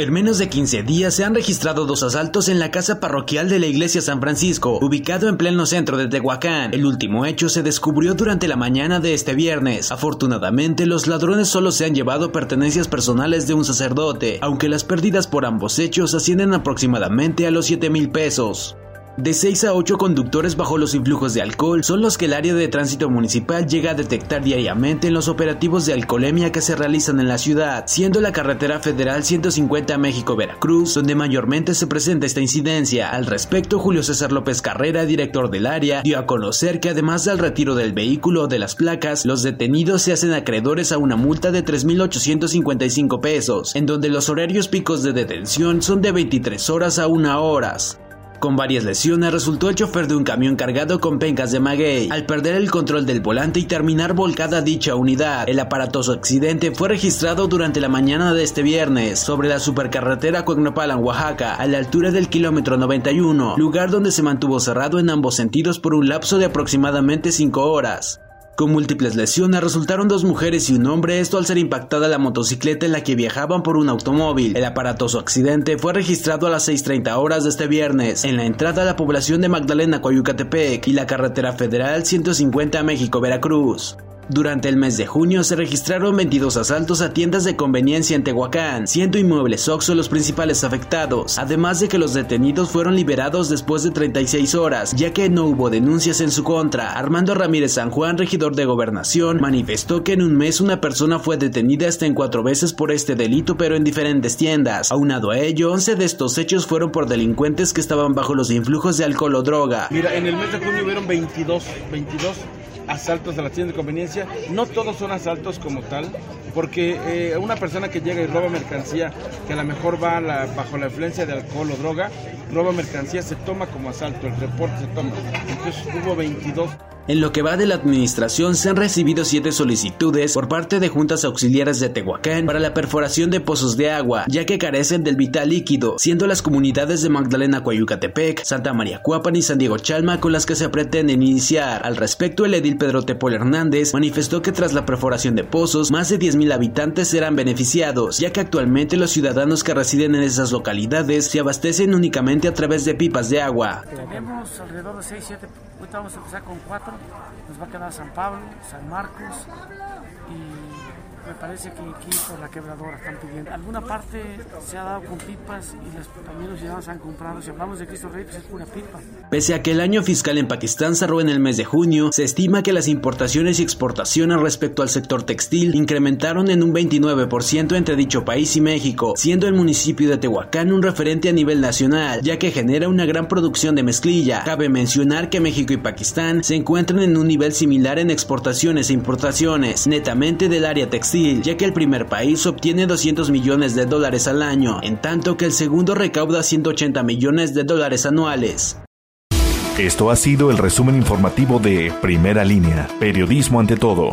En menos de 15 días se han registrado dos asaltos en la casa parroquial de la iglesia San Francisco, ubicado en pleno centro de Tehuacán. El último hecho se descubrió durante la mañana de este viernes. Afortunadamente, los ladrones solo se han llevado pertenencias personales de un sacerdote, aunque las pérdidas por ambos hechos ascienden aproximadamente a los 7 mil pesos. De 6 a 8 conductores bajo los influjos de alcohol son los que el área de tránsito municipal llega a detectar diariamente en los operativos de alcoholemia que se realizan en la ciudad, siendo la carretera federal 150 México-Veracruz donde mayormente se presenta esta incidencia. Al respecto, Julio César López Carrera, director del área, dio a conocer que además del retiro del vehículo o de las placas, los detenidos se hacen acreedores a una multa de 3.855 pesos, en donde los horarios picos de detención son de 23 horas a 1 horas. Con varias lesiones resultó el chofer de un camión cargado con pencas de maguey al perder el control del volante y terminar volcada dicha unidad. El aparatoso accidente fue registrado durante la mañana de este viernes sobre la supercarretera Cuegnopalan, Oaxaca, a la altura del kilómetro 91, lugar donde se mantuvo cerrado en ambos sentidos por un lapso de aproximadamente 5 horas. Con múltiples lesiones resultaron dos mujeres y un hombre, esto al ser impactada la motocicleta en la que viajaban por un automóvil. El aparatoso accidente fue registrado a las 6.30 horas de este viernes en la entrada a la población de Magdalena, Coyucatepec y la carretera federal 150 México-Veracruz. Durante el mes de junio se registraron 22 asaltos a tiendas de conveniencia en Tehuacán, siendo Inmuebles Oxxo los principales afectados, además de que los detenidos fueron liberados después de 36 horas, ya que no hubo denuncias en su contra. Armando Ramírez San Juan, regidor de Gobernación, manifestó que en un mes una persona fue detenida hasta en cuatro veces por este delito, pero en diferentes tiendas. Aunado a ello, 11 de estos hechos fueron por delincuentes que estaban bajo los influjos de alcohol o droga. Mira, en el mes de junio hubieron 22, 22 asaltos a la tienda de conveniencia. No todos son asaltos como tal, porque eh, una persona que llega y roba mercancía, que a lo mejor va bajo la influencia de alcohol o droga, roba mercancía, se toma como asalto, el reporte se toma. Entonces hubo 22. En lo que va de la administración se han recibido siete solicitudes por parte de juntas auxiliares de Tehuacán para la perforación de pozos de agua, ya que carecen del vital líquido, siendo las comunidades de Magdalena Coyucatepec, Santa María Cuapan y San Diego Chalma con las que se pretenden iniciar. Al respecto, el edil Pedro Tepol Hernández manifestó que tras la perforación de pozos, más de 10.000 habitantes serán beneficiados, ya que actualmente los ciudadanos que residen en esas localidades se abastecen únicamente a través de pipas de agua. Tenemos alrededor de 6, 7, ahorita vamos a empezar con 4 nos va a quedar San Pablo, San Marcos y me parece que aquí por la quebradora están pidiendo. Alguna parte se ha dado con pipas y los, también los ciudadanos han comprado. Si hablamos de Cristo Rey, pues es pura pipa. Pese a que el año fiscal en Pakistán cerró en el mes de junio, se estima que las importaciones y exportaciones respecto al sector textil incrementaron en un 29% entre dicho país y México, siendo el municipio de Tehuacán un referente a nivel nacional, ya que genera una gran producción de mezclilla. Cabe mencionar que México y Pakistán se encuentran en un nivel similar en exportaciones e importaciones, netamente del área textil ya que el primer país obtiene 200 millones de dólares al año, en tanto que el segundo recauda 180 millones de dólares anuales. Esto ha sido el resumen informativo de Primera Línea, Periodismo ante todo.